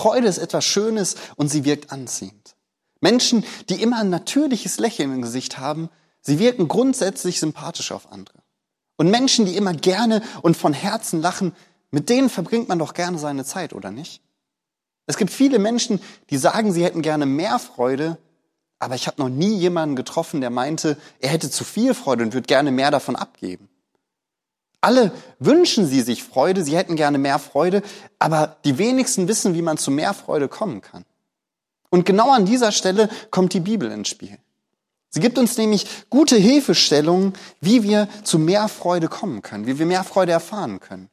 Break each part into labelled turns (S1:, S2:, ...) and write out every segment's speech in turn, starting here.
S1: Freude ist etwas Schönes und sie wirkt anziehend. Menschen, die immer ein natürliches Lächeln im Gesicht haben, sie wirken grundsätzlich sympathisch auf andere. Und Menschen, die immer gerne und von Herzen lachen, mit denen verbringt man doch gerne seine Zeit, oder nicht? Es gibt viele Menschen, die sagen, sie hätten gerne mehr Freude, aber ich habe noch nie jemanden getroffen, der meinte, er hätte zu viel Freude und würde gerne mehr davon abgeben. Alle wünschen sie sich Freude, sie hätten gerne mehr Freude, aber die wenigsten wissen, wie man zu mehr Freude kommen kann. Und genau an dieser Stelle kommt die Bibel ins Spiel. Sie gibt uns nämlich gute Hilfestellungen, wie wir zu mehr Freude kommen können, wie wir mehr Freude erfahren können.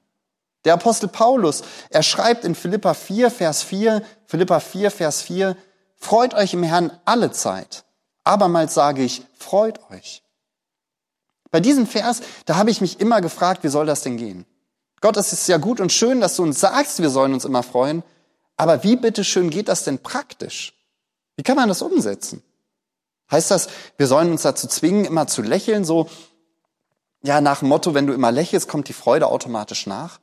S1: Der Apostel Paulus, er schreibt in Philippa 4, Vers 4, Philippa 4, Vers 4, freut euch im Herrn alle Zeit. Abermals sage ich, freut euch. Bei diesem Vers, da habe ich mich immer gefragt, wie soll das denn gehen? Gott, es ist ja gut und schön, dass du uns sagst, wir sollen uns immer freuen, aber wie bitteschön geht das denn praktisch? Wie kann man das umsetzen? Heißt das, wir sollen uns dazu zwingen, immer zu lächeln, so, ja, nach dem Motto, wenn du immer lächelst, kommt die Freude automatisch nach?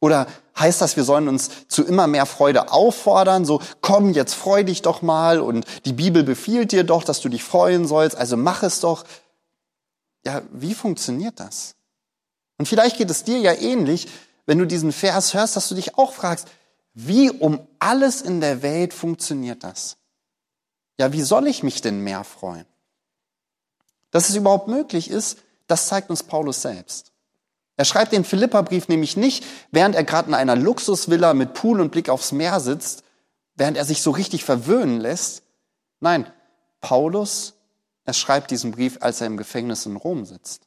S1: Oder heißt das, wir sollen uns zu immer mehr Freude auffordern, so, komm, jetzt freu dich doch mal und die Bibel befiehlt dir doch, dass du dich freuen sollst, also mach es doch. Ja, wie funktioniert das? Und vielleicht geht es dir ja ähnlich, wenn du diesen Vers hörst, dass du dich auch fragst, wie um alles in der Welt funktioniert das? Ja, wie soll ich mich denn mehr freuen? Dass es überhaupt möglich ist, das zeigt uns Paulus selbst. Er schreibt den Philipperbrief nämlich nicht, während er gerade in einer Luxusvilla mit Pool und Blick aufs Meer sitzt, während er sich so richtig verwöhnen lässt. Nein, Paulus, er schreibt diesen Brief, als er im Gefängnis in Rom sitzt.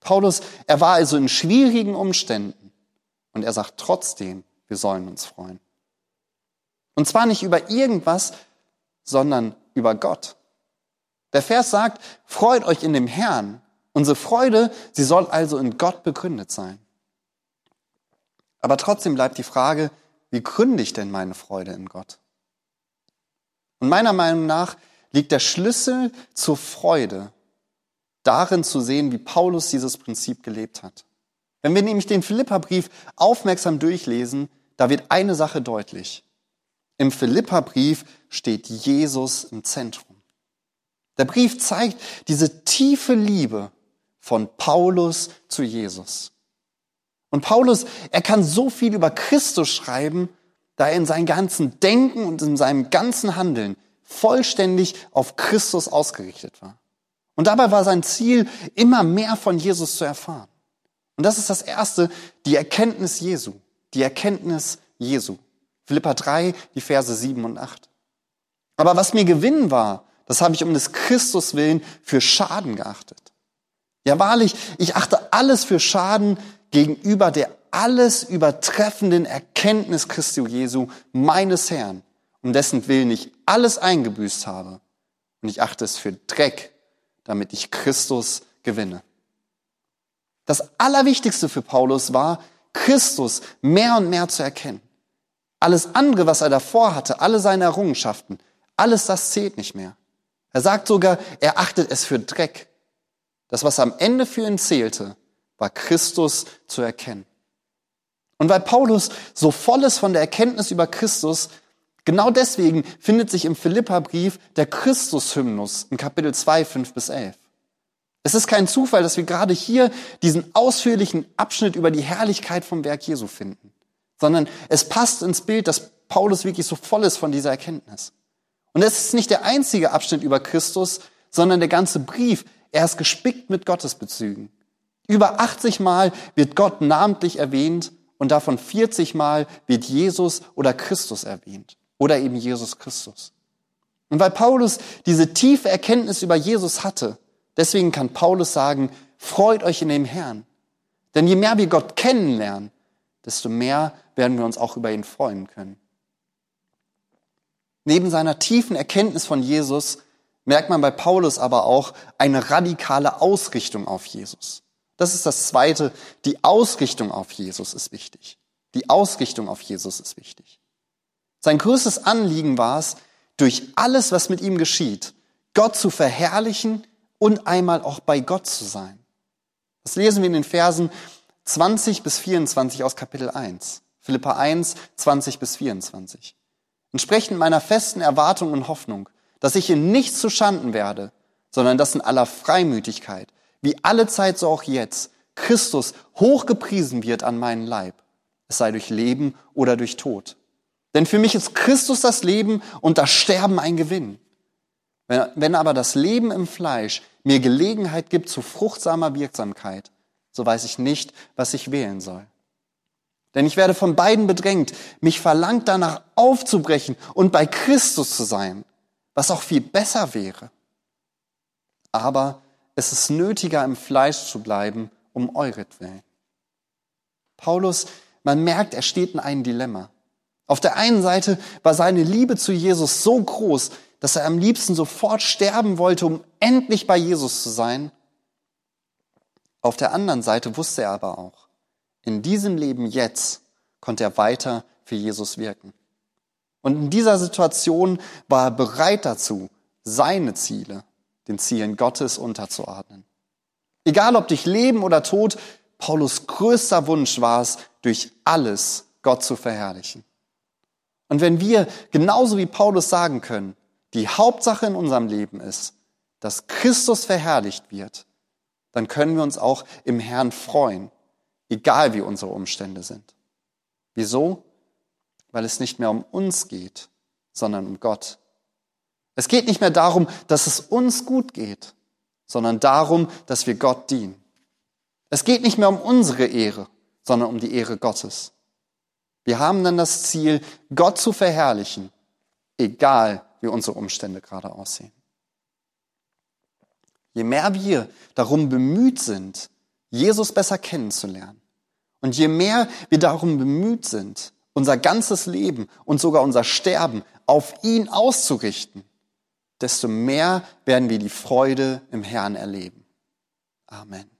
S1: Paulus, er war also in schwierigen Umständen und er sagt trotzdem, wir sollen uns freuen. Und zwar nicht über irgendwas, sondern über Gott. Der Vers sagt, freut euch in dem Herrn. Unsere Freude, sie soll also in Gott begründet sein. Aber trotzdem bleibt die Frage, wie gründe ich denn meine Freude in Gott? Und meiner Meinung nach liegt der Schlüssel zur Freude darin zu sehen, wie Paulus dieses Prinzip gelebt hat. Wenn wir nämlich den Philipperbrief aufmerksam durchlesen, da wird eine Sache deutlich. Im Philipperbrief steht Jesus im Zentrum. Der Brief zeigt diese tiefe Liebe von Paulus zu Jesus. Und Paulus, er kann so viel über Christus schreiben, da er in seinem ganzen Denken und in seinem ganzen Handeln vollständig auf Christus ausgerichtet war. Und dabei war sein Ziel, immer mehr von Jesus zu erfahren. Und das ist das Erste, die Erkenntnis Jesu. Die Erkenntnis Jesu. Philippa 3, die Verse 7 und 8. Aber was mir Gewinn war, das habe ich um des Christus willen für Schaden geachtet. Ja, wahrlich, ich achte alles für Schaden gegenüber der alles übertreffenden Erkenntnis Christi Jesu, meines Herrn, um dessen Willen ich alles eingebüßt habe. Und ich achte es für Dreck, damit ich Christus gewinne. Das Allerwichtigste für Paulus war, Christus mehr und mehr zu erkennen. Alles andere, was er davor hatte, alle seine Errungenschaften, alles das zählt nicht mehr. Er sagt sogar, er achtet es für Dreck. Das, was am Ende für ihn zählte, war Christus zu erkennen. Und weil Paulus so voll ist von der Erkenntnis über Christus, genau deswegen findet sich im Philippa-Brief der Christus-Hymnus in Kapitel 2, 5 bis 11. Es ist kein Zufall, dass wir gerade hier diesen ausführlichen Abschnitt über die Herrlichkeit vom Werk Jesu finden sondern es passt ins Bild, dass Paulus wirklich so voll ist von dieser Erkenntnis. Und es ist nicht der einzige Abschnitt über Christus, sondern der ganze Brief. Er ist gespickt mit Gottesbezügen. Über 80 Mal wird Gott namentlich erwähnt und davon 40 Mal wird Jesus oder Christus erwähnt. Oder eben Jesus Christus. Und weil Paulus diese tiefe Erkenntnis über Jesus hatte, deswegen kann Paulus sagen, freut euch in dem Herrn. Denn je mehr wir Gott kennenlernen, desto mehr werden wir uns auch über ihn freuen können. Neben seiner tiefen Erkenntnis von Jesus merkt man bei Paulus aber auch eine radikale Ausrichtung auf Jesus. Das ist das Zweite. Die Ausrichtung auf Jesus ist wichtig. Die Ausrichtung auf Jesus ist wichtig. Sein größtes Anliegen war es, durch alles, was mit ihm geschieht, Gott zu verherrlichen und einmal auch bei Gott zu sein. Das lesen wir in den Versen 20 bis 24 aus Kapitel 1. Philippa 1, 20 bis 24. Entsprechend meiner festen Erwartung und Hoffnung, dass ich in nichts zu Schanden werde, sondern dass in aller Freimütigkeit, wie alle Zeit so auch jetzt, Christus hochgepriesen wird an meinen Leib, es sei durch Leben oder durch Tod. Denn für mich ist Christus das Leben und das Sterben ein Gewinn. Wenn, wenn aber das Leben im Fleisch mir Gelegenheit gibt zu fruchtsamer Wirksamkeit, so weiß ich nicht, was ich wählen soll. Denn ich werde von beiden bedrängt. Mich verlangt danach aufzubrechen und bei Christus zu sein, was auch viel besser wäre. Aber es ist nötiger, im Fleisch zu bleiben, um euretwillen. Paulus, man merkt, er steht in einem Dilemma. Auf der einen Seite war seine Liebe zu Jesus so groß, dass er am liebsten sofort sterben wollte, um endlich bei Jesus zu sein. Auf der anderen Seite wusste er aber auch, in diesem Leben jetzt konnte er weiter für Jesus wirken. Und in dieser Situation war er bereit dazu, seine Ziele den Zielen Gottes unterzuordnen. Egal ob durch Leben oder Tod, Paulus größter Wunsch war es, durch alles Gott zu verherrlichen. Und wenn wir genauso wie Paulus sagen können, die Hauptsache in unserem Leben ist, dass Christus verherrlicht wird, dann können wir uns auch im Herrn freuen, egal wie unsere Umstände sind. Wieso? Weil es nicht mehr um uns geht, sondern um Gott. Es geht nicht mehr darum, dass es uns gut geht, sondern darum, dass wir Gott dienen. Es geht nicht mehr um unsere Ehre, sondern um die Ehre Gottes. Wir haben dann das Ziel, Gott zu verherrlichen, egal wie unsere Umstände gerade aussehen. Je mehr wir darum bemüht sind, Jesus besser kennenzulernen, und je mehr wir darum bemüht sind, unser ganzes Leben und sogar unser Sterben auf ihn auszurichten, desto mehr werden wir die Freude im Herrn erleben. Amen.